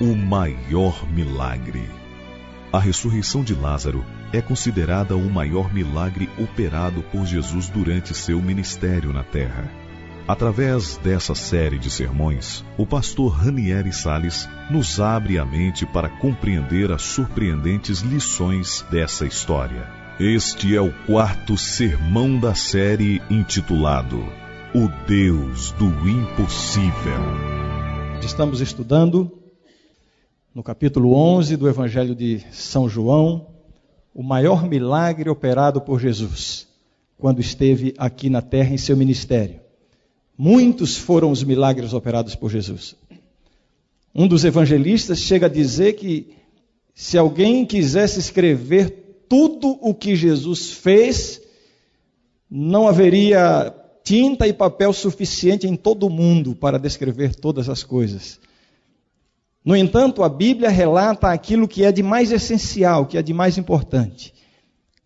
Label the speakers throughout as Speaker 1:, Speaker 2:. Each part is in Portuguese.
Speaker 1: o maior milagre. A ressurreição de Lázaro é considerada o maior milagre operado por Jesus durante seu ministério na terra. Através dessa série de sermões, o pastor Ranieri Sales nos abre a mente para compreender as surpreendentes lições dessa história. Este é o quarto sermão da série intitulado O Deus do Impossível.
Speaker 2: Estamos estudando no capítulo 11 do Evangelho de São João, o maior milagre operado por Jesus quando esteve aqui na terra em seu ministério. Muitos foram os milagres operados por Jesus. Um dos evangelistas chega a dizer que se alguém quisesse escrever tudo o que Jesus fez, não haveria tinta e papel suficiente em todo o mundo para descrever todas as coisas. No entanto, a Bíblia relata aquilo que é de mais essencial, que é de mais importante.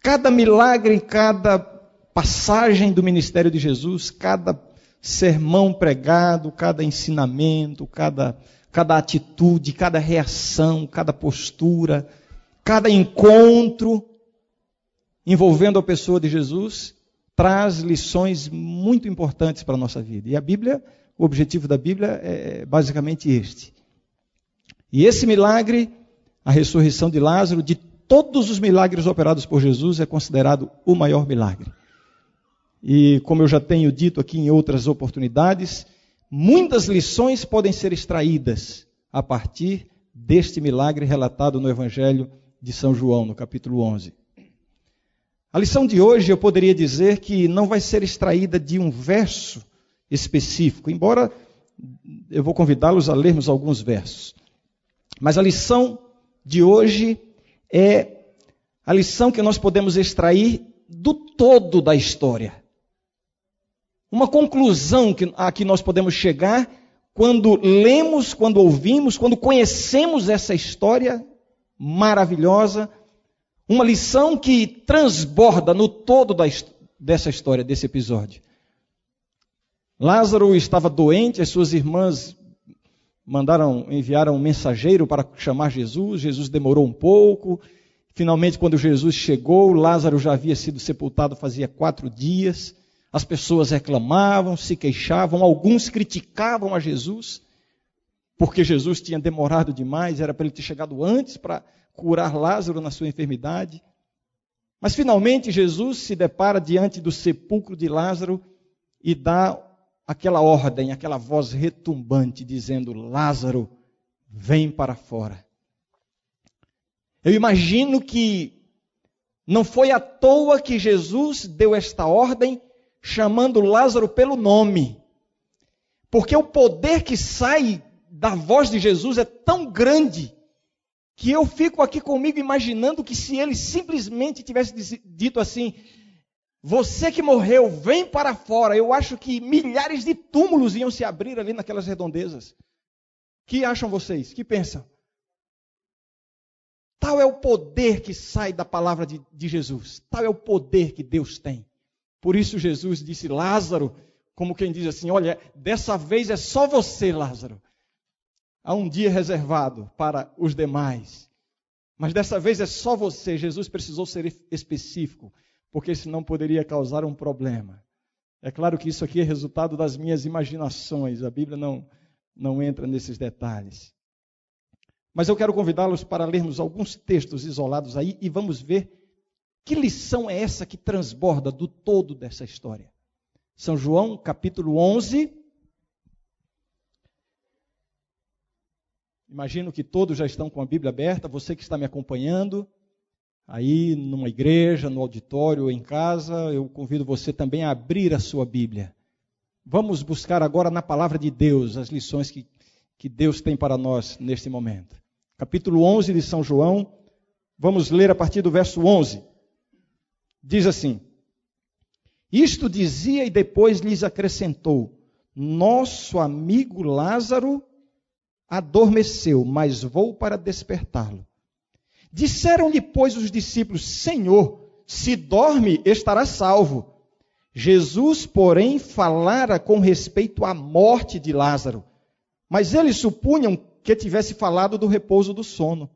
Speaker 2: Cada milagre, cada passagem do ministério de Jesus, cada sermão pregado, cada ensinamento, cada, cada atitude, cada reação, cada postura, cada encontro envolvendo a pessoa de Jesus, traz lições muito importantes para a nossa vida. E a Bíblia, o objetivo da Bíblia é basicamente este e esse milagre, a ressurreição de Lázaro, de todos os milagres operados por Jesus, é considerado o maior milagre. E como eu já tenho dito aqui em outras oportunidades, muitas lições podem ser extraídas a partir deste milagre relatado no Evangelho de São João, no capítulo 11. A lição de hoje eu poderia dizer que não vai ser extraída de um verso específico, embora eu vou convidá-los a lermos alguns versos. Mas a lição de hoje é a lição que nós podemos extrair do todo da história. Uma conclusão a que nós podemos chegar quando lemos, quando ouvimos, quando conhecemos essa história maravilhosa, uma lição que transborda no todo da, dessa história, desse episódio. Lázaro estava doente, as suas irmãs mandaram, enviaram um mensageiro para chamar Jesus. Jesus demorou um pouco. Finalmente, quando Jesus chegou, Lázaro já havia sido sepultado fazia quatro dias. As pessoas reclamavam, se queixavam, alguns criticavam a Jesus, porque Jesus tinha demorado demais, era para ele ter chegado antes para curar Lázaro na sua enfermidade. Mas finalmente Jesus se depara diante do sepulcro de Lázaro e dá aquela ordem, aquela voz retumbante dizendo: Lázaro, vem para fora. Eu imagino que não foi à toa que Jesus deu esta ordem chamando Lázaro pelo nome. Porque o poder que sai da voz de Jesus é tão grande que eu fico aqui comigo imaginando que se ele simplesmente tivesse dito assim: você que morreu, vem para fora. Eu acho que milhares de túmulos iam se abrir ali naquelas redondezas. Que acham vocês? Que pensam? Tal é o poder que sai da palavra de, de Jesus. Tal é o poder que Deus tem. Por isso Jesus disse: Lázaro, como quem diz assim: Olha, dessa vez é só você, Lázaro. Há um dia reservado para os demais. Mas dessa vez é só você. Jesus precisou ser específico porque senão poderia causar um problema. É claro que isso aqui é resultado das minhas imaginações, a Bíblia não, não entra nesses detalhes. Mas eu quero convidá-los para lermos alguns textos isolados aí e vamos ver que lição é essa que transborda do todo dessa história. São João, capítulo 11. Imagino que todos já estão com a Bíblia aberta, você que está me acompanhando, aí numa igreja, no auditório, em casa, eu convido você também a abrir a sua Bíblia. Vamos buscar agora na palavra de Deus as lições que, que Deus tem para nós neste momento. Capítulo 11 de São João, vamos ler a partir do verso 11. Diz assim: Isto dizia e depois lhes acrescentou: Nosso amigo Lázaro adormeceu, mas vou para despertá-lo. Disseram-lhe, pois, os discípulos: Senhor, se dorme, estará salvo. Jesus, porém, falara com respeito à morte de Lázaro, mas eles supunham que tivesse falado do repouso do sono.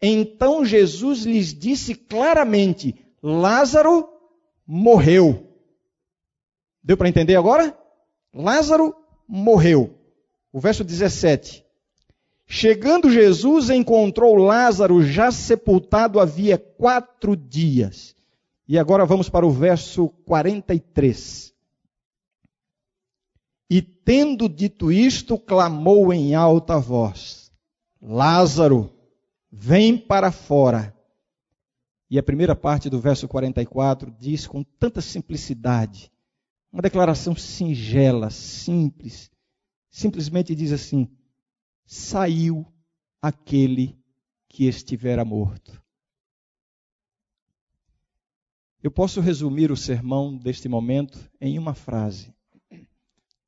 Speaker 2: Então Jesus lhes disse claramente: Lázaro morreu. Deu para entender agora? Lázaro morreu. O verso 17. Chegando Jesus, encontrou Lázaro já sepultado havia quatro dias. E agora vamos para o verso 43. E tendo dito isto, clamou em alta voz: Lázaro, vem para fora. E a primeira parte do verso 44 diz com tanta simplicidade, uma declaração singela, simples, simplesmente diz assim: saiu aquele que estivera morto. Eu posso resumir o sermão deste momento em uma frase.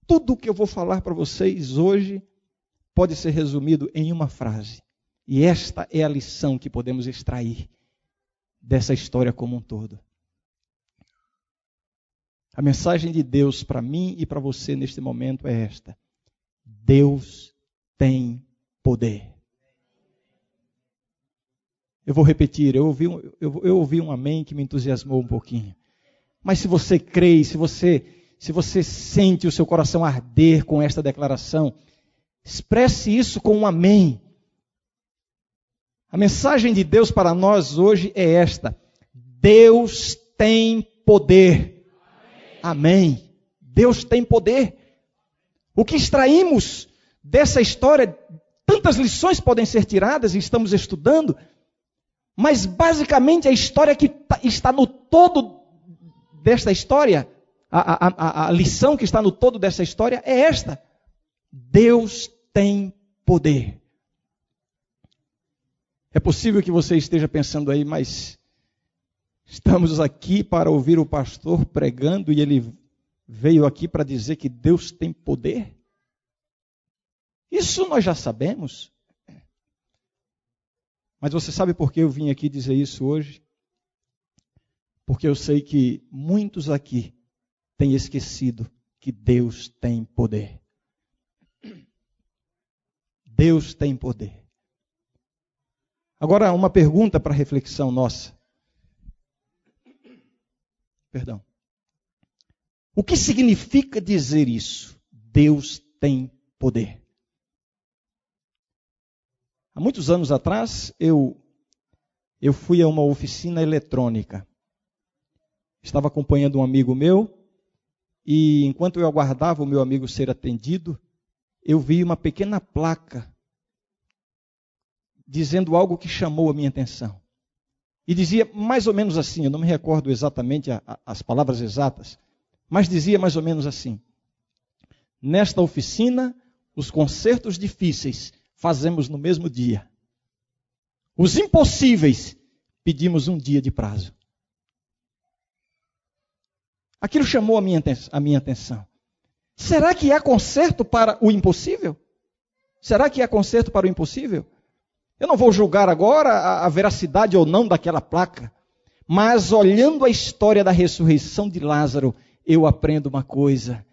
Speaker 2: Tudo o que eu vou falar para vocês hoje pode ser resumido em uma frase. E esta é a lição que podemos extrair dessa história como um todo. A mensagem de Deus para mim e para você neste momento é esta: Deus tem poder. Eu vou repetir, eu ouvi, um, eu, eu ouvi um amém que me entusiasmou um pouquinho. Mas se você crê, se você, se você sente o seu coração arder com esta declaração, expresse isso com um amém. A mensagem de Deus para nós hoje é esta: Deus tem poder. Amém. amém. Deus tem poder. O que extraímos dessa história, tantas lições podem ser tiradas e estamos estudando, mas basicamente a história que tá, está no todo desta história, a, a, a lição que está no todo dessa história é esta: Deus tem poder. É possível que você esteja pensando aí, mas estamos aqui para ouvir o pastor pregando e ele veio aqui para dizer que Deus tem poder? Isso nós já sabemos. Mas você sabe por que eu vim aqui dizer isso hoje? Porque eu sei que muitos aqui têm esquecido que Deus tem poder. Deus tem poder. Agora, uma pergunta para reflexão nossa. Perdão. O que significa dizer isso? Deus tem poder. Há muitos anos atrás, eu, eu fui a uma oficina eletrônica. Estava acompanhando um amigo meu, e enquanto eu aguardava o meu amigo ser atendido, eu vi uma pequena placa dizendo algo que chamou a minha atenção. E dizia mais ou menos assim, eu não me recordo exatamente a, a, as palavras exatas, mas dizia mais ou menos assim: Nesta oficina, os concertos difíceis fazemos no mesmo dia. Os impossíveis pedimos um dia de prazo. Aquilo chamou a minha, a minha atenção. Será que há conserto para o impossível? Será que há conserto para o impossível? Eu não vou julgar agora a, a veracidade ou não daquela placa, mas olhando a história da ressurreição de Lázaro, eu aprendo uma coisa: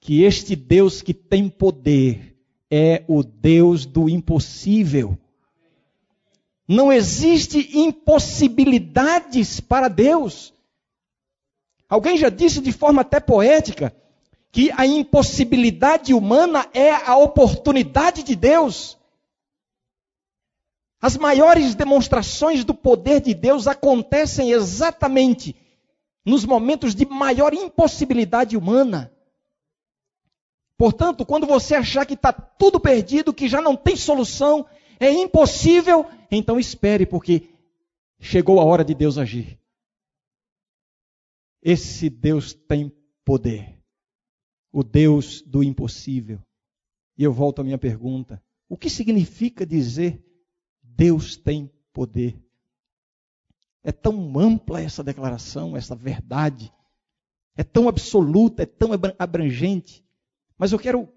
Speaker 2: que este Deus que tem poder é o Deus do impossível. Não existe impossibilidades para Deus. Alguém já disse de forma até poética que a impossibilidade humana é a oportunidade de Deus. As maiores demonstrações do poder de Deus acontecem exatamente nos momentos de maior impossibilidade humana. Portanto, quando você achar que está tudo perdido, que já não tem solução, é impossível, então espere, porque chegou a hora de Deus agir. Esse Deus tem poder, o Deus do impossível. E eu volto à minha pergunta: o que significa dizer Deus tem poder. É tão ampla essa declaração, essa verdade. É tão absoluta, é tão abrangente. Mas eu quero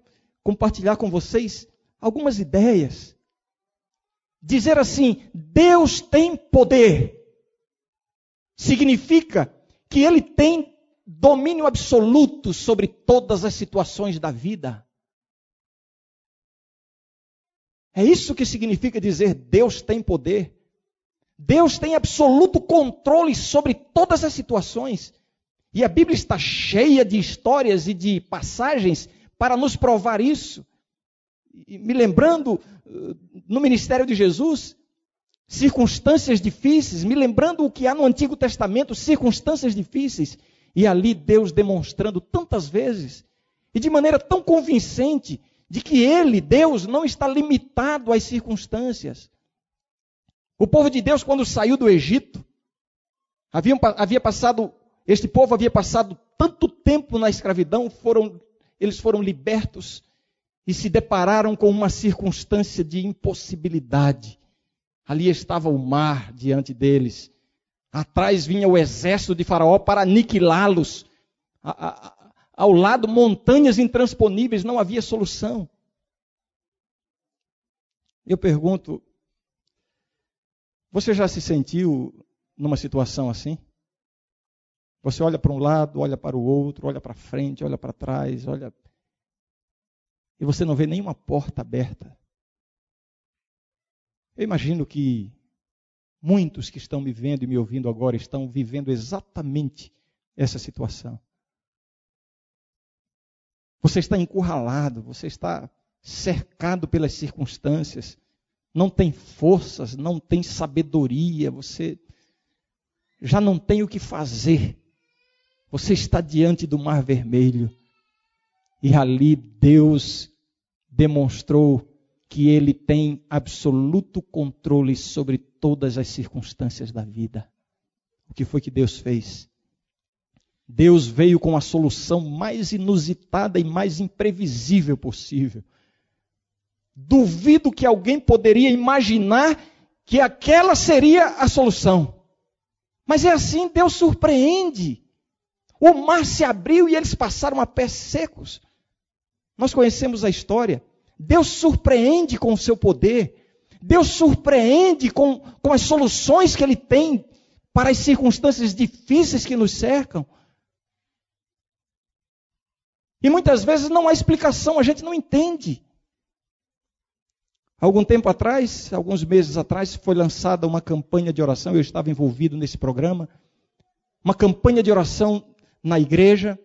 Speaker 2: compartilhar com vocês algumas ideias. Dizer assim, Deus tem poder, significa que Ele tem domínio absoluto sobre todas as situações da vida. É isso que significa dizer Deus tem poder. Deus tem absoluto controle sobre todas as situações. E a Bíblia está cheia de histórias e de passagens para nos provar isso. E me lembrando eh, no ministério de Jesus, circunstâncias difíceis, me lembrando o que há no Antigo Testamento, circunstâncias difíceis, e ali Deus demonstrando tantas vezes, e de maneira tão convincente, de que Ele, Deus, não está limitado às circunstâncias. O povo de Deus, quando saiu do Egito, havia, havia passado, este povo havia passado tanto tempo na escravidão, foram, eles foram libertos e se depararam com uma circunstância de impossibilidade. Ali estava o mar diante deles. Atrás vinha o exército de Faraó para aniquilá-los. Ao lado, montanhas intransponíveis, não havia solução. Eu pergunto: você já se sentiu numa situação assim? Você olha para um lado, olha para o outro, olha para frente, olha para trás, olha. E você não vê nenhuma porta aberta. Eu imagino que muitos que estão me vendo e me ouvindo agora estão vivendo exatamente essa situação. Você está encurralado, você está cercado pelas circunstâncias, não tem forças, não tem sabedoria, você já não tem o que fazer. Você está diante do Mar Vermelho e ali Deus demonstrou que ele tem absoluto controle sobre todas as circunstâncias da vida. O que foi que Deus fez? Deus veio com a solução mais inusitada e mais imprevisível possível. Duvido que alguém poderia imaginar que aquela seria a solução. Mas é assim, Deus surpreende. O mar se abriu e eles passaram a pés secos. Nós conhecemos a história. Deus surpreende com o seu poder. Deus surpreende com, com as soluções que Ele tem para as circunstâncias difíceis que nos cercam. E muitas vezes não há explicação, a gente não entende. Algum tempo atrás, alguns meses atrás, foi lançada uma campanha de oração, eu estava envolvido nesse programa, uma campanha de oração na igreja.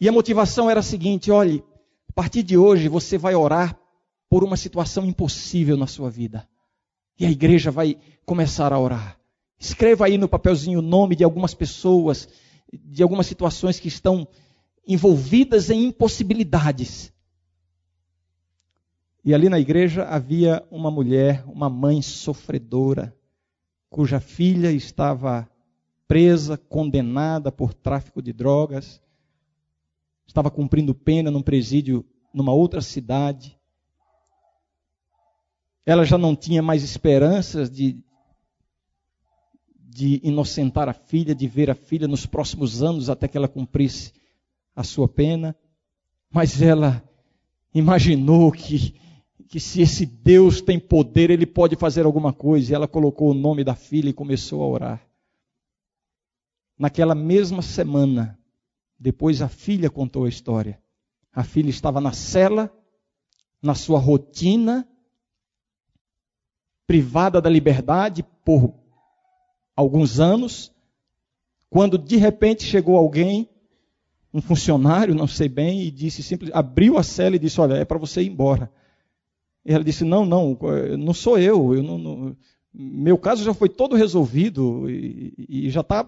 Speaker 2: E a motivação era a seguinte: olhe, a partir de hoje você vai orar por uma situação impossível na sua vida. E a igreja vai começar a orar. Escreva aí no papelzinho o nome de algumas pessoas, de algumas situações que estão envolvidas em impossibilidades. E ali na igreja havia uma mulher, uma mãe sofredora, cuja filha estava presa, condenada por tráfico de drogas, estava cumprindo pena num presídio numa outra cidade. Ela já não tinha mais esperanças de, de inocentar a filha, de ver a filha nos próximos anos até que ela cumprisse a sua pena. Mas ela imaginou que, que se esse Deus tem poder, ele pode fazer alguma coisa. E ela colocou o nome da filha e começou a orar. Naquela mesma semana, depois a filha contou a história. A filha estava na cela, na sua rotina, privada da liberdade por alguns anos, quando de repente chegou alguém, um funcionário, não sei bem, e disse simples, abriu a cela e disse: "Olha, é para você ir embora". E ela disse: "Não, não, não sou eu, eu não, não meu caso já foi todo resolvido e, e já está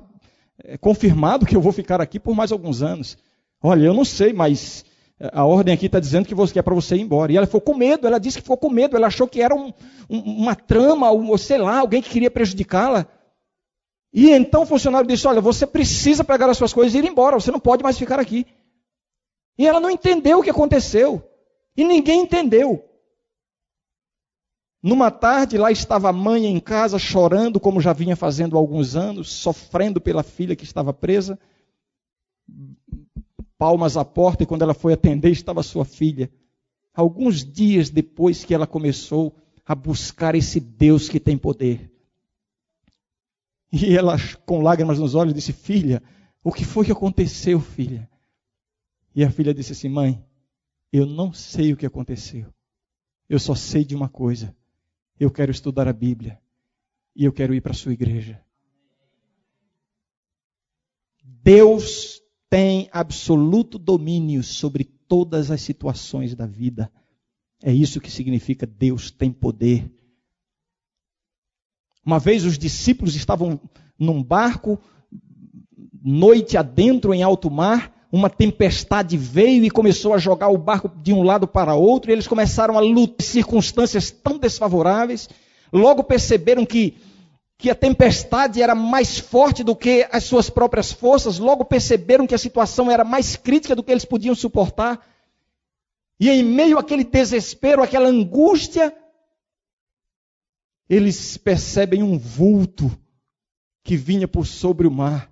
Speaker 2: confirmado que eu vou ficar aqui por mais alguns anos. Olha, eu não sei, mas a ordem aqui está dizendo que, você, é para você ir embora. E ela ficou com medo, ela disse que ficou com medo, ela achou que era um, um, uma trama, ou sei lá, alguém que queria prejudicá-la. E então o funcionário disse: Olha, você precisa pegar as suas coisas e ir embora, você não pode mais ficar aqui. E ela não entendeu o que aconteceu. E ninguém entendeu. Numa tarde, lá estava a mãe em casa chorando, como já vinha fazendo há alguns anos, sofrendo pela filha que estava presa. Palmas à porta, e quando ela foi atender, estava sua filha. Alguns dias depois que ela começou a buscar esse Deus que tem poder. E ela, com lágrimas nos olhos, disse: Filha, o que foi que aconteceu, filha? E a filha disse assim: Mãe, eu não sei o que aconteceu Eu só sei de uma coisa: eu quero estudar a Bíblia e eu quero ir para a sua igreja. Deus tem absoluto domínio sobre todas as situações da vida. É isso que significa Deus tem poder. Uma vez os discípulos estavam num barco, noite adentro em alto mar, uma tempestade veio e começou a jogar o barco de um lado para outro, e eles começaram a lutar em circunstâncias tão desfavoráveis. Logo perceberam que, que a tempestade era mais forte do que as suas próprias forças, logo perceberam que a situação era mais crítica do que eles podiam suportar. E em meio àquele desespero, àquela angústia, eles percebem um vulto que vinha por sobre o mar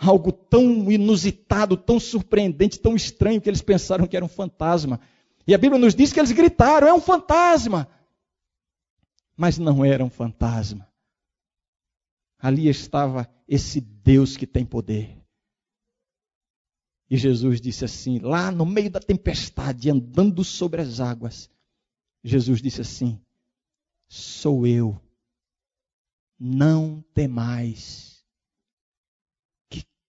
Speaker 2: algo tão inusitado, tão surpreendente, tão estranho, que eles pensaram que era um fantasma. E a Bíblia nos diz que eles gritaram: é um fantasma! Mas não era um fantasma. Ali estava esse Deus que tem poder. E Jesus disse assim, lá no meio da tempestade, andando sobre as águas, Jesus disse assim: Sou eu, não temais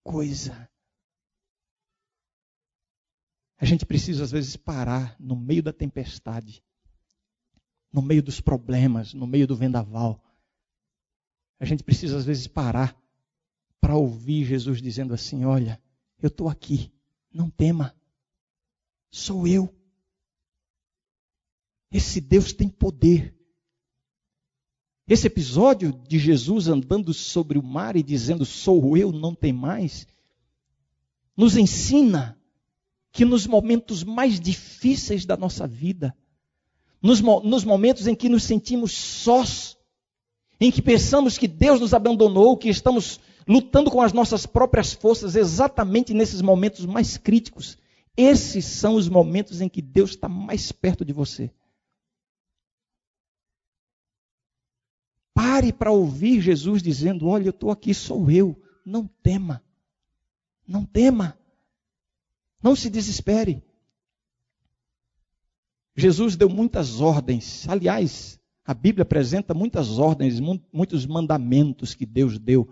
Speaker 2: coisa. A gente precisa, às vezes, parar no meio da tempestade, no meio dos problemas, no meio do vendaval. A gente precisa, às vezes, parar para ouvir Jesus dizendo assim: Olha, eu estou aqui, não tema, sou eu. Esse Deus tem poder. Esse episódio de Jesus andando sobre o mar e dizendo: Sou eu, não tem mais, nos ensina que nos momentos mais difíceis da nossa vida, nos, nos momentos em que nos sentimos sós, em que pensamos que Deus nos abandonou, que estamos lutando com as nossas próprias forças, exatamente nesses momentos mais críticos, esses são os momentos em que Deus está mais perto de você. Pare para ouvir Jesus dizendo: Olha, eu estou aqui, sou eu. Não tema. Não tema. Não se desespere. Jesus deu muitas ordens. Aliás, a Bíblia apresenta muitas ordens, muitos mandamentos que Deus deu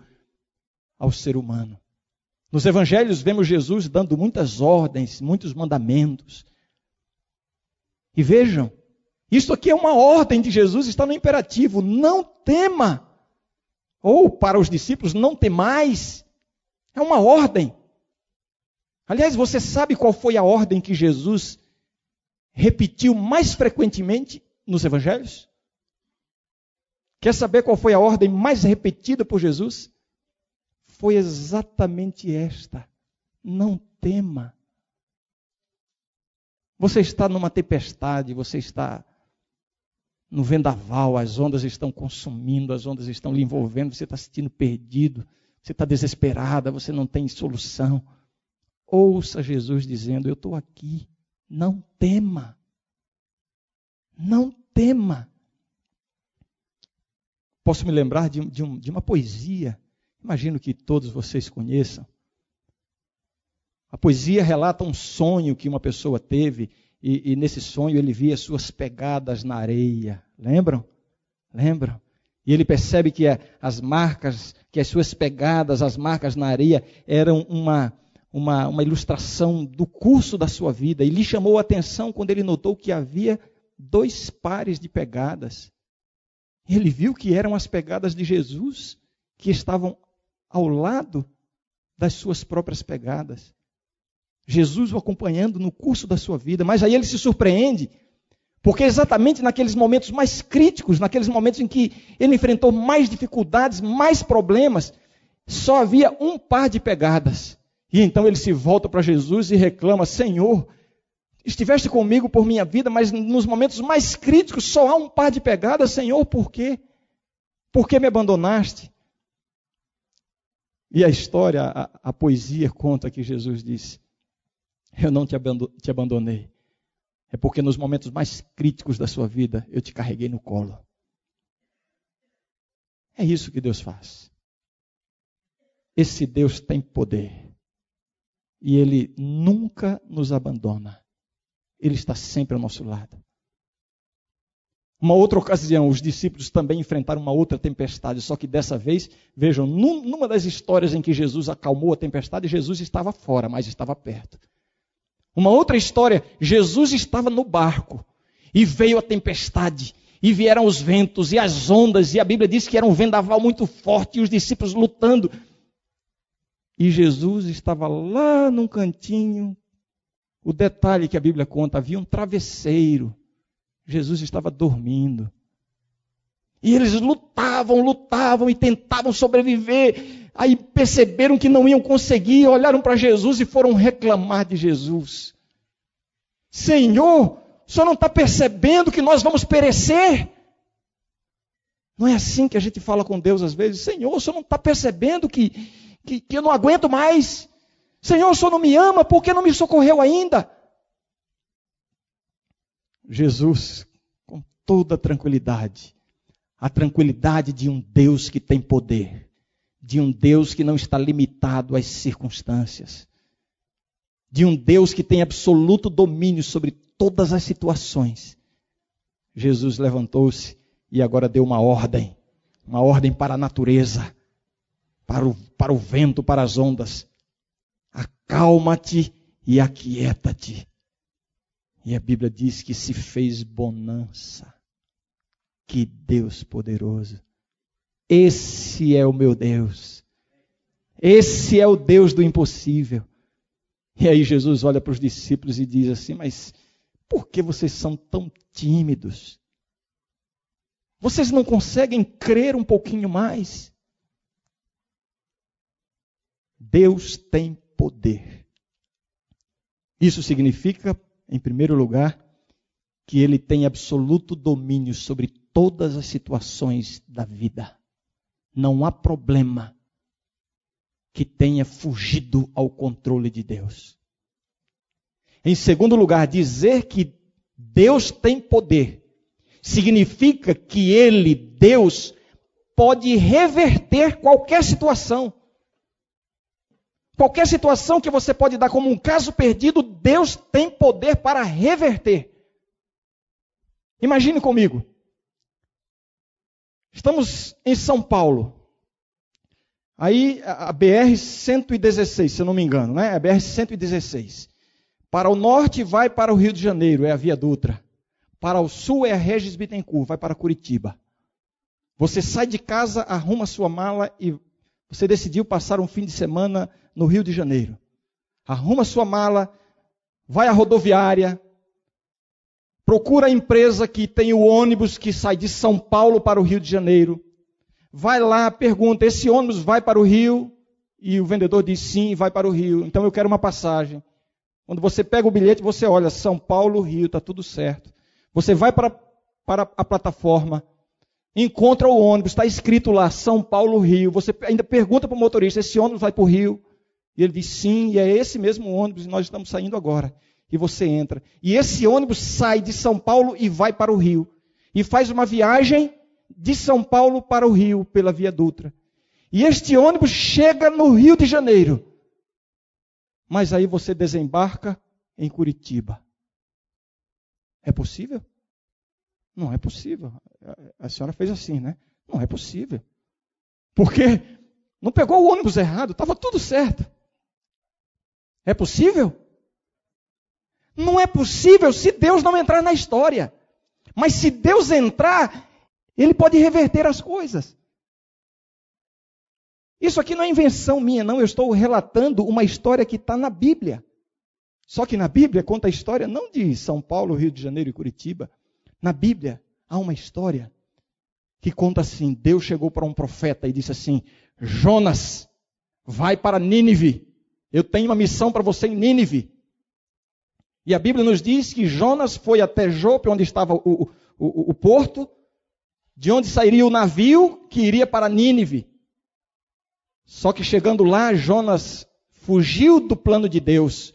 Speaker 2: ao ser humano. Nos evangelhos vemos Jesus dando muitas ordens, muitos mandamentos. E vejam, isso aqui é uma ordem de Jesus, está no imperativo: não tema. Ou para os discípulos, não temais. É uma ordem. Aliás, você sabe qual foi a ordem que Jesus repetiu mais frequentemente nos evangelhos? Quer saber qual foi a ordem mais repetida por Jesus? Foi exatamente esta: não tema. Você está numa tempestade, você está no vendaval, as ondas estão consumindo, as ondas estão lhe envolvendo, você está se sentindo perdido, você está desesperada, você não tem solução. Ouça Jesus dizendo: Eu estou aqui, não tema. Não tema. Posso me lembrar de, de, um, de uma poesia, imagino que todos vocês conheçam. A poesia relata um sonho que uma pessoa teve e, e nesse sonho ele via suas pegadas na areia. Lembram? Lembram? E ele percebe que as marcas, que as suas pegadas, as marcas na areia, eram uma, uma, uma ilustração do curso da sua vida. E lhe chamou a atenção quando ele notou que havia dois pares de pegadas. Ele viu que eram as pegadas de Jesus que estavam ao lado das suas próprias pegadas. Jesus o acompanhando no curso da sua vida, mas aí ele se surpreende, porque exatamente naqueles momentos mais críticos, naqueles momentos em que ele enfrentou mais dificuldades, mais problemas, só havia um par de pegadas. E então ele se volta para Jesus e reclama: Senhor, estiveste comigo por minha vida, mas nos momentos mais críticos só há um par de pegadas, Senhor, por quê? Por que me abandonaste? E a história, a, a poesia conta que Jesus disse: eu não te abandonei. É porque nos momentos mais críticos da sua vida eu te carreguei no colo. É isso que Deus faz. Esse Deus tem poder. E Ele nunca nos abandona. Ele está sempre ao nosso lado. Uma outra ocasião, os discípulos também enfrentaram uma outra tempestade, só que dessa vez, vejam, numa das histórias em que Jesus acalmou a tempestade, Jesus estava fora, mas estava perto. Uma outra história, Jesus estava no barco e veio a tempestade, e vieram os ventos e as ondas, e a Bíblia diz que era um vendaval muito forte, e os discípulos lutando. E Jesus estava lá num cantinho. O detalhe que a Bíblia conta: havia um travesseiro Jesus estava dormindo. E eles lutavam, lutavam e tentavam sobreviver. Aí perceberam que não iam conseguir, olharam para Jesus e foram reclamar de Jesus. Senhor, o senhor não está percebendo que nós vamos perecer? Não é assim que a gente fala com Deus às vezes? Senhor, o senhor não está percebendo que, que, que eu não aguento mais? Senhor, o senhor não me ama, por que não me socorreu ainda? Jesus, com toda tranquilidade, a tranquilidade de um Deus que tem poder, de um Deus que não está limitado às circunstâncias, de um Deus que tem absoluto domínio sobre todas as situações. Jesus levantou-se e agora deu uma ordem, uma ordem para a natureza, para o, para o vento, para as ondas. Acalma-te e aquieta-te. E a Bíblia diz que se fez bonança. Que Deus poderoso. Esse é o meu Deus. Esse é o Deus do impossível. E aí Jesus olha para os discípulos e diz assim: Mas por que vocês são tão tímidos? Vocês não conseguem crer um pouquinho mais? Deus tem poder. Isso significa em primeiro lugar, que ele tem absoluto domínio sobre todas as situações da vida. Não há problema que tenha fugido ao controle de Deus. Em segundo lugar, dizer que Deus tem poder significa que ele, Deus, pode reverter qualquer situação. Qualquer situação que você pode dar como um caso perdido, Deus tem poder para reverter. Imagine comigo. Estamos em São Paulo. Aí a BR 116, se eu não me engano, né? A BR 116. Para o norte vai para o Rio de Janeiro, é a Via Dutra. Para o sul é a Regis Bittencourt, vai para Curitiba. Você sai de casa, arruma sua mala e você decidiu passar um fim de semana no Rio de Janeiro. Arruma sua mala, vai à rodoviária, procura a empresa que tem o ônibus que sai de São Paulo para o Rio de Janeiro. Vai lá, pergunta: esse ônibus vai para o Rio? E o vendedor diz: sim, vai para o Rio. Então eu quero uma passagem. Quando você pega o bilhete, você olha: São Paulo, Rio, está tudo certo. Você vai para, para a plataforma, encontra o ônibus, está escrito lá São Paulo, Rio. Você ainda pergunta para o motorista: esse ônibus vai para o Rio? E ele diz: sim, e é esse mesmo ônibus, e nós estamos saindo agora. E você entra. E esse ônibus sai de São Paulo e vai para o Rio. E faz uma viagem de São Paulo para o Rio, pela Via Dutra. E este ônibus chega no Rio de Janeiro. Mas aí você desembarca em Curitiba. É possível? Não é possível. A senhora fez assim, né? Não é possível. Porque não pegou o ônibus errado, estava tudo certo. É possível? Não é possível se Deus não entrar na história. Mas se Deus entrar, Ele pode reverter as coisas. Isso aqui não é invenção minha, não. Eu estou relatando uma história que está na Bíblia. Só que na Bíblia conta a história não de São Paulo, Rio de Janeiro e Curitiba. Na Bíblia há uma história que conta assim: Deus chegou para um profeta e disse assim: Jonas, vai para Nínive. Eu tenho uma missão para você em Nínive. E a Bíblia nos diz que Jonas foi até Jope, onde estava o, o, o porto, de onde sairia o navio que iria para Nínive. Só que chegando lá, Jonas fugiu do plano de Deus.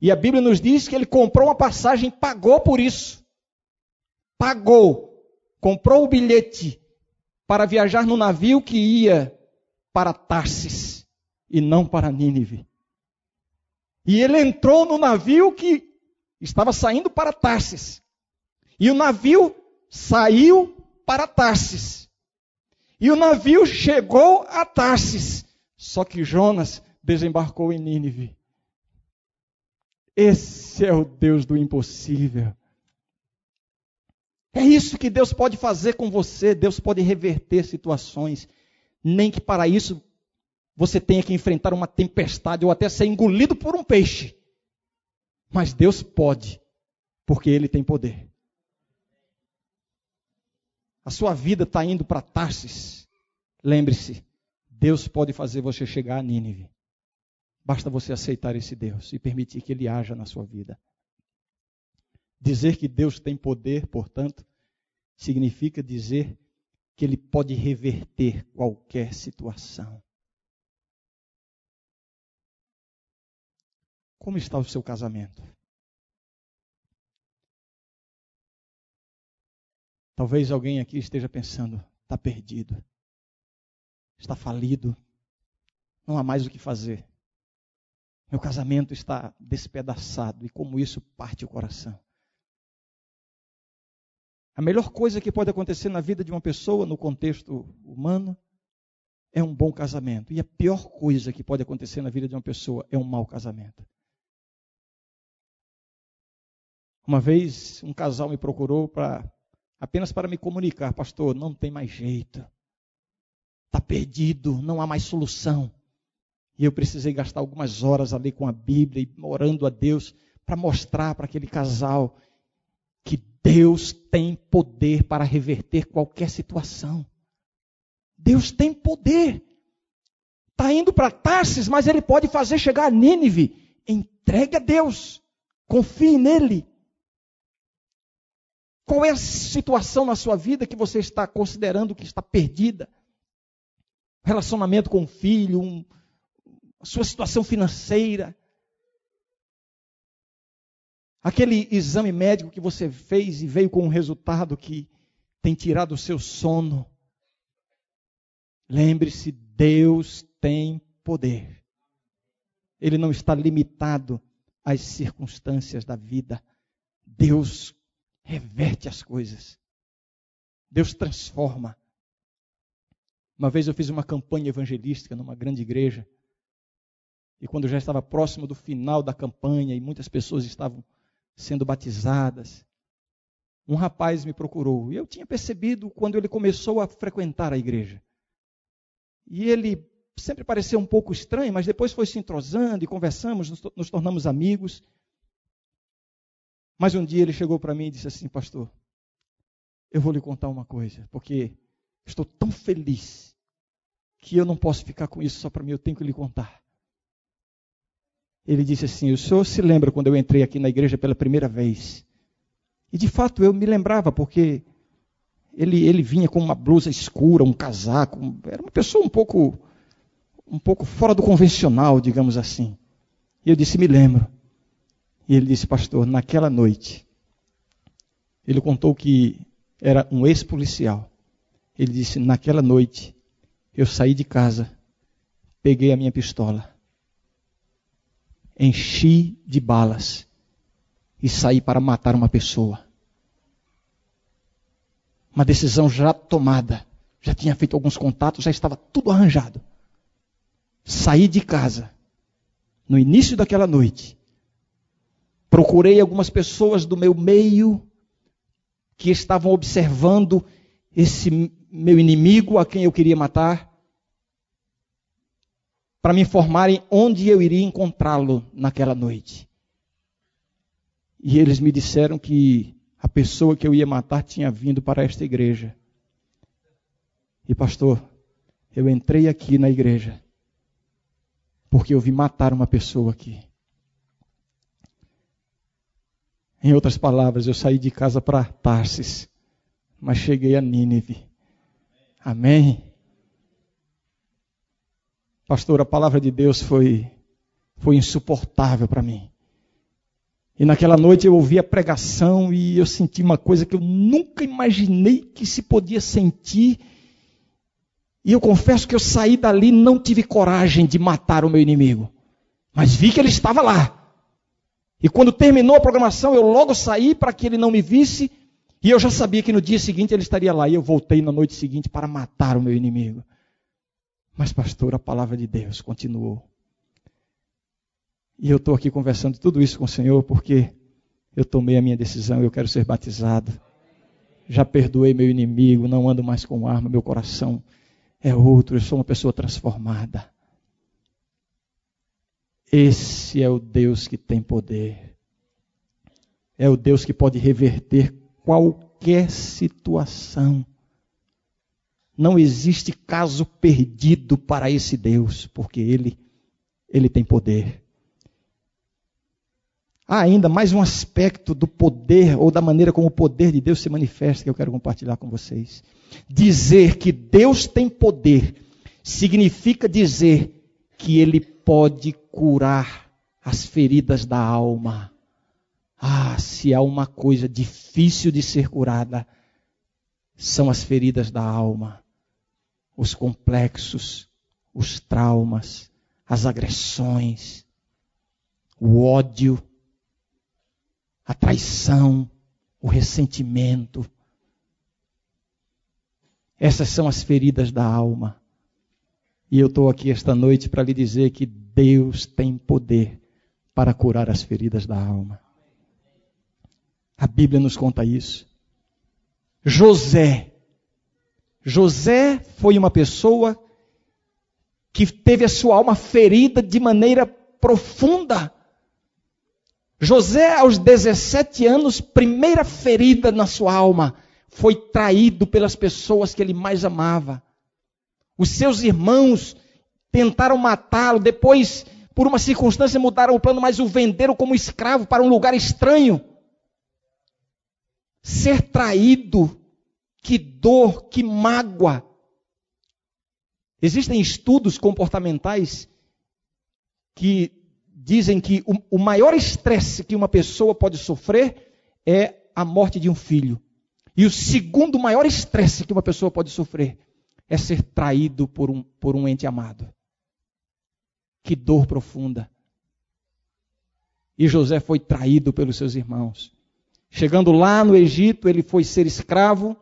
Speaker 2: E a Bíblia nos diz que ele comprou uma passagem, pagou por isso pagou, comprou o bilhete para viajar no navio que ia para Tarsis e não para Nínive. E ele entrou no navio que estava saindo para Tarsis. E o navio saiu para Tarsis. E o navio chegou a Tarsis. Só que Jonas desembarcou em Nínive. Esse é o Deus do impossível. É isso que Deus pode fazer com você. Deus pode reverter situações. Nem que para isso você tenha que enfrentar uma tempestade ou até ser engolido por um peixe. Mas Deus pode, porque Ele tem poder. A sua vida está indo para Tarsis. Lembre-se, Deus pode fazer você chegar a Nínive. Basta você aceitar esse Deus e permitir que Ele haja na sua vida. Dizer que Deus tem poder, portanto, significa dizer que Ele pode reverter qualquer situação. Como está o seu casamento? Talvez alguém aqui esteja pensando: está perdido, está falido, não há mais o que fazer. Meu casamento está despedaçado e como isso parte o coração. A melhor coisa que pode acontecer na vida de uma pessoa, no contexto humano, é um bom casamento. E a pior coisa que pode acontecer na vida de uma pessoa é um mau casamento. Uma vez um casal me procurou para apenas para me comunicar, pastor, não tem mais jeito. Está perdido, não há mais solução. E eu precisei gastar algumas horas ali com a Bíblia e orando a Deus para mostrar para aquele casal que Deus tem poder para reverter qualquer situação. Deus tem poder. Está indo para Tarsis, mas ele pode fazer chegar a Nínive. Entregue a Deus. Confie nele. Qual é a situação na sua vida que você está considerando que está perdida? Relacionamento com o filho, um, sua situação financeira, aquele exame médico que você fez e veio com um resultado que tem tirado o seu sono. Lembre-se, Deus tem poder. Ele não está limitado às circunstâncias da vida. Deus reverte as coisas. Deus transforma. Uma vez eu fiz uma campanha evangelística numa grande igreja e quando já estava próximo do final da campanha e muitas pessoas estavam sendo batizadas, um rapaz me procurou. E eu tinha percebido quando ele começou a frequentar a igreja. E ele sempre pareceu um pouco estranho, mas depois foi se entrosando e conversamos, nos, nos tornamos amigos. Mas um dia ele chegou para mim e disse assim: Pastor, eu vou lhe contar uma coisa, porque estou tão feliz que eu não posso ficar com isso só para mim, eu tenho que lhe contar ele disse assim: O senhor se lembra quando eu entrei aqui na igreja pela primeira vez? E de fato eu me lembrava, porque ele, ele vinha com uma blusa escura, um casaco, era uma pessoa um pouco, um pouco fora do convencional, digamos assim. E eu disse: Me lembro. E ele disse: Pastor, naquela noite, ele contou que era um ex-policial. Ele disse: Naquela noite, eu saí de casa, peguei a minha pistola enchi de balas e saí para matar uma pessoa. Uma decisão já tomada, já tinha feito alguns contatos, já estava tudo arranjado. Saí de casa no início daquela noite. Procurei algumas pessoas do meu meio que estavam observando esse meu inimigo a quem eu queria matar para me informarem onde eu iria encontrá-lo naquela noite. E eles me disseram que a pessoa que eu ia matar tinha vindo para esta igreja. E pastor, eu entrei aqui na igreja porque eu vi matar uma pessoa aqui. Em outras palavras, eu saí de casa para Tarsis, mas cheguei a Nínive. Amém. Pastor, a palavra de Deus foi, foi insuportável para mim. E naquela noite eu ouvi a pregação e eu senti uma coisa que eu nunca imaginei que se podia sentir. E eu confesso que eu saí dali não tive coragem de matar o meu inimigo. Mas vi que ele estava lá. E quando terminou a programação, eu logo saí para que ele não me visse. E eu já sabia que no dia seguinte ele estaria lá. E eu voltei na noite seguinte para matar o meu inimigo. Mas, pastor, a palavra de Deus continuou. E eu estou aqui conversando tudo isso com o Senhor porque eu tomei a minha decisão eu quero ser batizado. Já perdoei meu inimigo, não ando mais com arma, meu coração é outro, eu sou uma pessoa transformada. Esse é o Deus que tem poder. É o Deus que pode reverter qualquer situação. Não existe caso perdido para esse Deus, porque ele ele tem poder. Há ainda mais um aspecto do poder ou da maneira como o poder de Deus se manifesta que eu quero compartilhar com vocês. Dizer que Deus tem poder significa dizer que ele pode curar as feridas da alma. Ah, se há uma coisa difícil de ser curada, são as feridas da alma, os complexos, os traumas, as agressões, o ódio, a traição, o ressentimento. Essas são as feridas da alma. E eu estou aqui esta noite para lhe dizer que Deus tem poder para curar as feridas da alma. A Bíblia nos conta isso. José. José foi uma pessoa que teve a sua alma ferida de maneira profunda. José, aos 17 anos, primeira ferida na sua alma, foi traído pelas pessoas que ele mais amava. Os seus irmãos tentaram matá-lo, depois, por uma circunstância, mudaram o plano, mas o venderam como escravo para um lugar estranho. Ser traído, que dor, que mágoa. Existem estudos comportamentais que dizem que o, o maior estresse que uma pessoa pode sofrer é a morte de um filho. E o segundo maior estresse que uma pessoa pode sofrer é ser traído por um, por um ente amado. Que dor profunda. E José foi traído pelos seus irmãos. Chegando lá no Egito, ele foi ser escravo.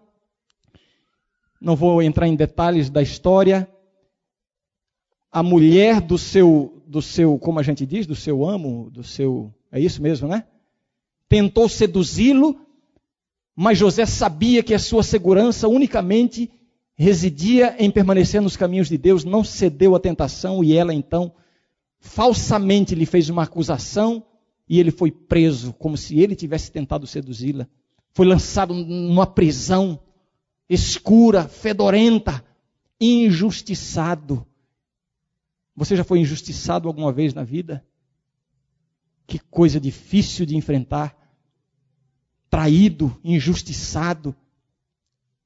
Speaker 2: Não vou entrar em detalhes da história. A mulher do seu do seu, como a gente diz, do seu amo, do seu. É isso mesmo, né? Tentou seduzi-lo, mas José sabia que a sua segurança unicamente residia em permanecer nos caminhos de Deus, não cedeu à tentação e ela então falsamente lhe fez uma acusação e ele foi preso, como se ele tivesse tentado seduzi-la. Foi lançado numa prisão escura, fedorenta, injustiçado. Você já foi injustiçado alguma vez na vida? Que coisa difícil de enfrentar. Traído, injustiçado.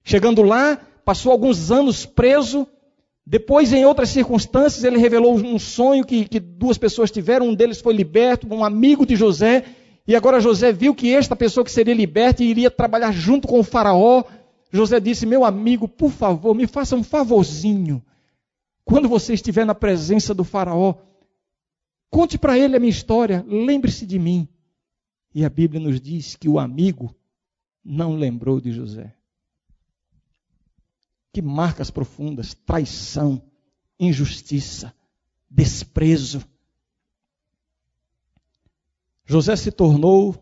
Speaker 2: Chegando lá, passou alguns anos preso. Depois, em outras circunstâncias, ele revelou um sonho que, que duas pessoas tiveram. Um deles foi liberto, um amigo de José. E agora José viu que esta pessoa que seria liberta iria trabalhar junto com o faraó. José disse: Meu amigo, por favor, me faça um favorzinho. Quando você estiver na presença do Faraó, conte para ele a minha história, lembre-se de mim. E a Bíblia nos diz que o amigo não lembrou de José. Que marcas profundas, traição, injustiça, desprezo. José se tornou,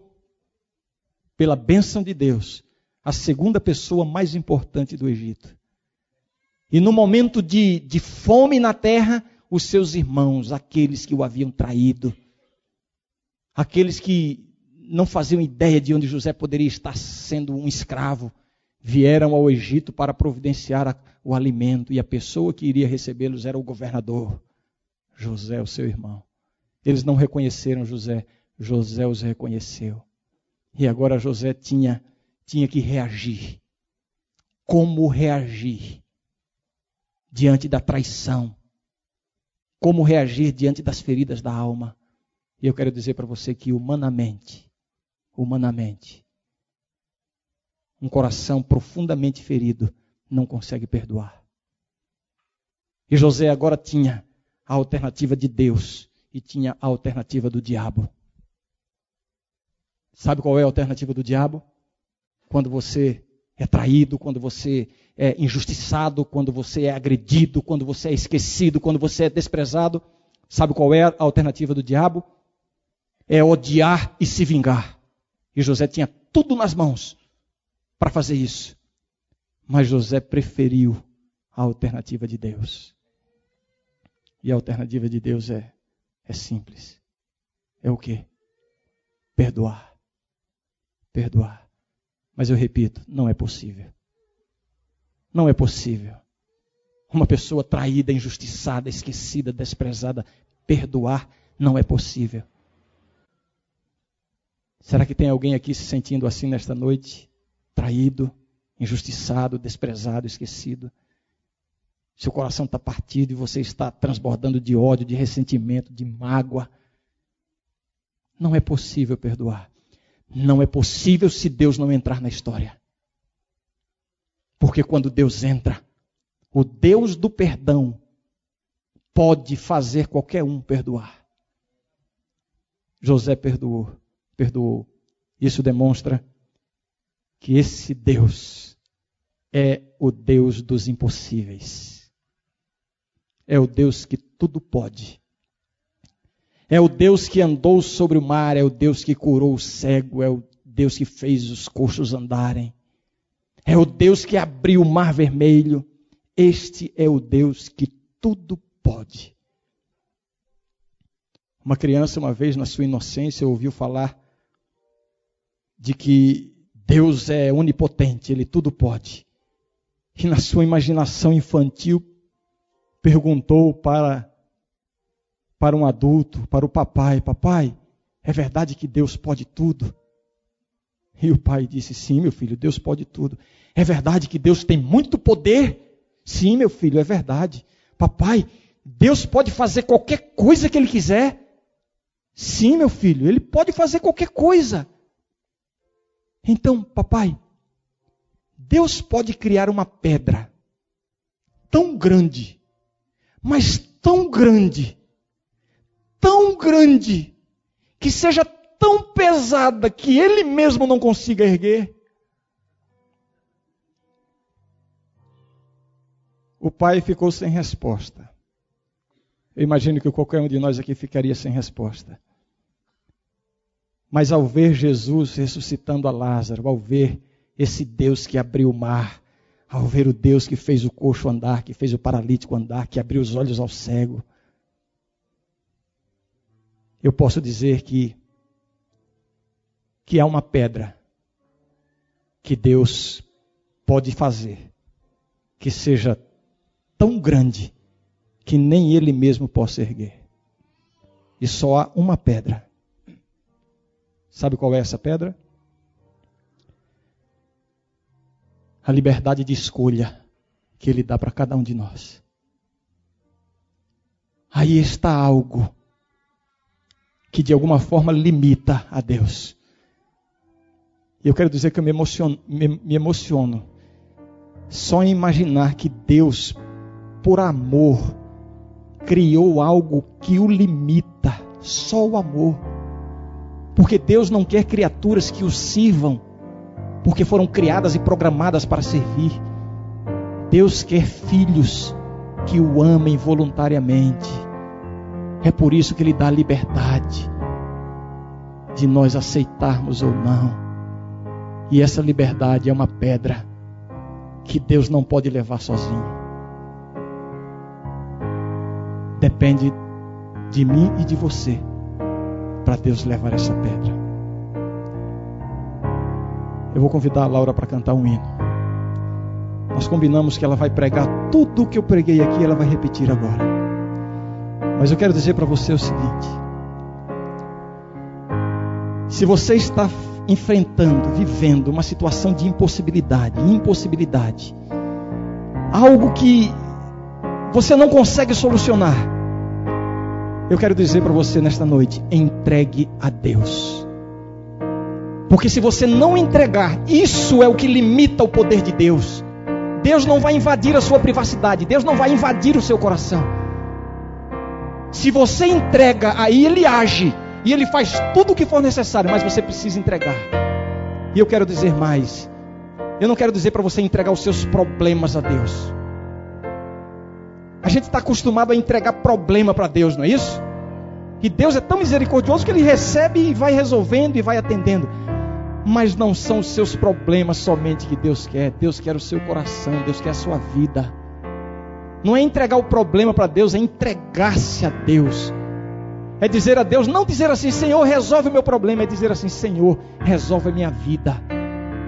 Speaker 2: pela bênção de Deus, a segunda pessoa mais importante do Egito. E no momento de, de fome na terra, os seus irmãos, aqueles que o haviam traído, aqueles que não faziam ideia de onde José poderia estar sendo um escravo, vieram ao Egito para providenciar o alimento e a pessoa que iria recebê-los era o governador, José, o seu irmão. Eles não reconheceram José, José os reconheceu. E agora José tinha, tinha que reagir. Como reagir? diante da traição, como reagir diante das feridas da alma. E eu quero dizer para você que humanamente, humanamente, um coração profundamente ferido não consegue perdoar. E José agora tinha a alternativa de Deus e tinha a alternativa do diabo. Sabe qual é a alternativa do diabo? quando você é traído, quando você é injustiçado, quando você é agredido, quando você é esquecido, quando você é desprezado. Sabe qual é a alternativa do diabo? É odiar e se vingar. E José tinha tudo nas mãos para fazer isso. Mas José preferiu a alternativa de Deus. E a alternativa de Deus é, é simples. É o quê? Perdoar. Perdoar. Mas eu repito, não é possível. Não é possível. Uma pessoa traída, injustiçada, esquecida, desprezada, perdoar não é possível. Será que tem alguém aqui se sentindo assim nesta noite? Traído, injustiçado, desprezado, esquecido. Seu coração está partido e você está transbordando de ódio, de ressentimento, de mágoa. Não é possível perdoar. Não é possível se Deus não entrar na história. Porque quando Deus entra, o Deus do perdão pode fazer qualquer um perdoar. José perdoou, perdoou. Isso demonstra que esse Deus é o Deus dos impossíveis. É o Deus que tudo pode. É o Deus que andou sobre o mar, é o Deus que curou o cego, é o Deus que fez os coxos andarem. É o Deus que abriu o mar vermelho. Este é o Deus que tudo pode. Uma criança, uma vez, na sua inocência, ouviu falar de que Deus é onipotente, Ele tudo pode. E na sua imaginação infantil, perguntou para, para um adulto, para o papai: Papai, é verdade que Deus pode tudo? E o pai disse: Sim, meu filho, Deus pode tudo. É verdade que Deus tem muito poder? Sim, meu filho, é verdade. Papai, Deus pode fazer qualquer coisa que Ele quiser? Sim, meu filho, Ele pode fazer qualquer coisa. Então, papai, Deus pode criar uma pedra tão grande, mas tão grande, tão grande, que seja tão pesada que ele mesmo não consiga erguer. O pai ficou sem resposta. Eu imagino que qualquer um de nós aqui ficaria sem resposta. Mas ao ver Jesus ressuscitando a Lázaro, ao ver esse Deus que abriu o mar, ao ver o Deus que fez o coxo andar, que fez o paralítico andar, que abriu os olhos ao cego, eu posso dizer que que há uma pedra que Deus pode fazer que seja tão grande que nem ele mesmo possa erguer. E só há uma pedra Sabe qual é essa pedra? A liberdade de escolha que Ele dá para cada um de nós. Aí está algo que de alguma forma limita a Deus. E eu quero dizer que eu me emociono, me, me emociono só em imaginar que Deus, por amor, criou algo que o limita. Só o amor. Porque Deus não quer criaturas que o sirvam, porque foram criadas e programadas para servir. Deus quer filhos que o amem voluntariamente. É por isso que Ele dá liberdade de nós aceitarmos ou não. E essa liberdade é uma pedra que Deus não pode levar sozinho. Depende de mim e de você para Deus levar essa pedra. Eu vou convidar a Laura para cantar um hino. Nós combinamos que ela vai pregar tudo o que eu preguei aqui, ela vai repetir agora. Mas eu quero dizer para você o seguinte: se você está enfrentando, vivendo uma situação de impossibilidade, impossibilidade, algo que você não consegue solucionar, eu quero dizer para você nesta noite: entregue a Deus. Porque se você não entregar, isso é o que limita o poder de Deus. Deus não vai invadir a sua privacidade, Deus não vai invadir o seu coração. Se você entrega, aí Ele age e Ele faz tudo o que for necessário, mas você precisa entregar. E eu quero dizer mais: Eu não quero dizer para você entregar os seus problemas a Deus. A gente está acostumado a entregar problema para Deus, não é isso? E Deus é tão misericordioso que Ele recebe e vai resolvendo e vai atendendo. Mas não são os seus problemas somente que Deus quer. Deus quer o seu coração, Deus quer a sua vida. Não é entregar o problema para Deus, é entregar-se a Deus. É dizer a Deus, não dizer assim, Senhor, resolve o meu problema, é dizer assim, Senhor, resolve a minha vida,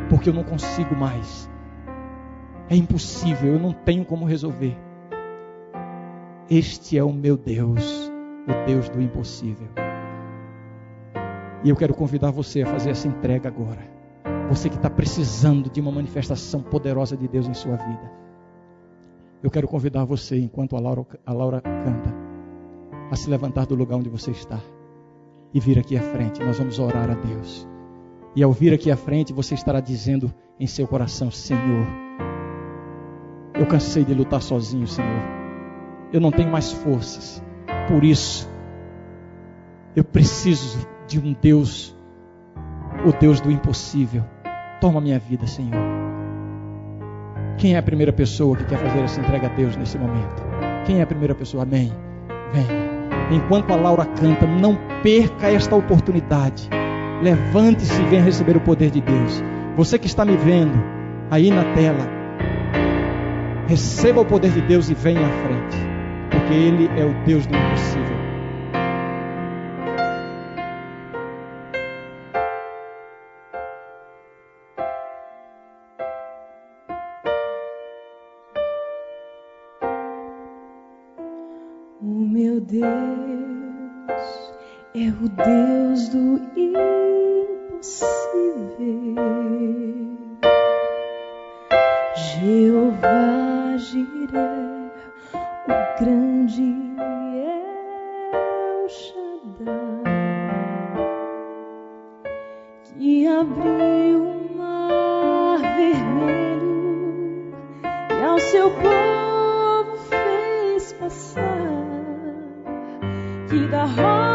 Speaker 2: porque eu não consigo mais. É impossível, eu não tenho como resolver. Este é o meu Deus, o Deus do impossível. E eu quero convidar você a fazer essa entrega agora. Você que está precisando de uma manifestação poderosa de Deus em sua vida. Eu quero convidar você, enquanto a Laura, a Laura canta, a se levantar do lugar onde você está e vir aqui à frente. Nós vamos orar a Deus. E ao vir aqui à frente, você estará dizendo em seu coração: Senhor, eu cansei de lutar sozinho, Senhor eu não tenho mais forças. Por isso, eu preciso de um Deus, o Deus do impossível. Toma minha vida, Senhor. Quem é a primeira pessoa que quer fazer essa entrega a Deus nesse momento? Quem é a primeira pessoa? Amém. Venha. Enquanto a Laura canta, não perca esta oportunidade. Levante-se e venha receber o poder de Deus. Você que está me vendo aí na tela, receba o poder de Deus e venha à frente porque Ele é o Deus do impossível.
Speaker 3: O meu Deus é o Deus do impossível. Jeová Jireh o grande El Shaddai, que abriu o mar vermelho e ao seu povo fez passar, que da rocha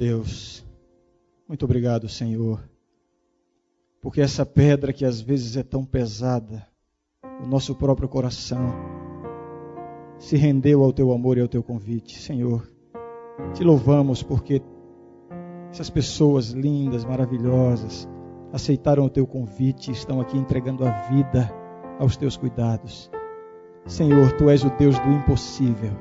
Speaker 2: Deus, muito obrigado, Senhor, porque essa pedra que às vezes é tão pesada, o nosso próprio coração, se rendeu ao teu amor e ao teu convite. Senhor, te louvamos porque essas pessoas lindas, maravilhosas, aceitaram o teu convite e estão aqui entregando a vida aos teus cuidados. Senhor, tu és o Deus do impossível.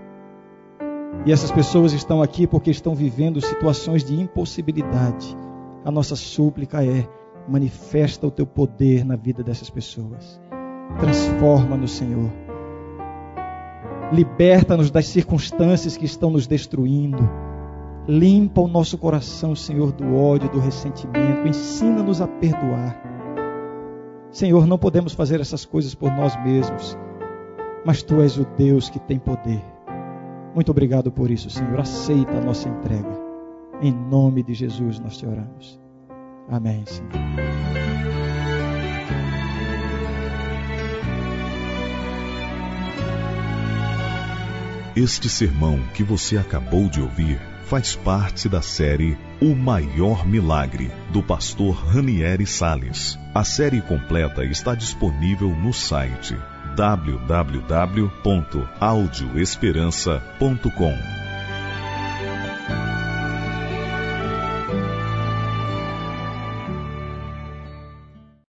Speaker 2: E essas pessoas estão aqui porque estão vivendo situações de impossibilidade. A nossa súplica é: manifesta o teu poder na vida dessas pessoas. Transforma-nos, Senhor. Liberta-nos das circunstâncias que estão nos destruindo. Limpa o nosso coração, Senhor, do ódio, do ressentimento. Ensina-nos a perdoar. Senhor, não podemos fazer essas coisas por nós mesmos, mas Tu és o Deus que tem poder. Muito obrigado por isso, Senhor. Aceita a nossa entrega. Em nome de Jesus nós te oramos. Amém, Senhor.
Speaker 1: Este sermão que você acabou de ouvir faz parte da série O Maior Milagre, do pastor Ranieri Sales. A série completa está disponível no site www.audioesperança.com.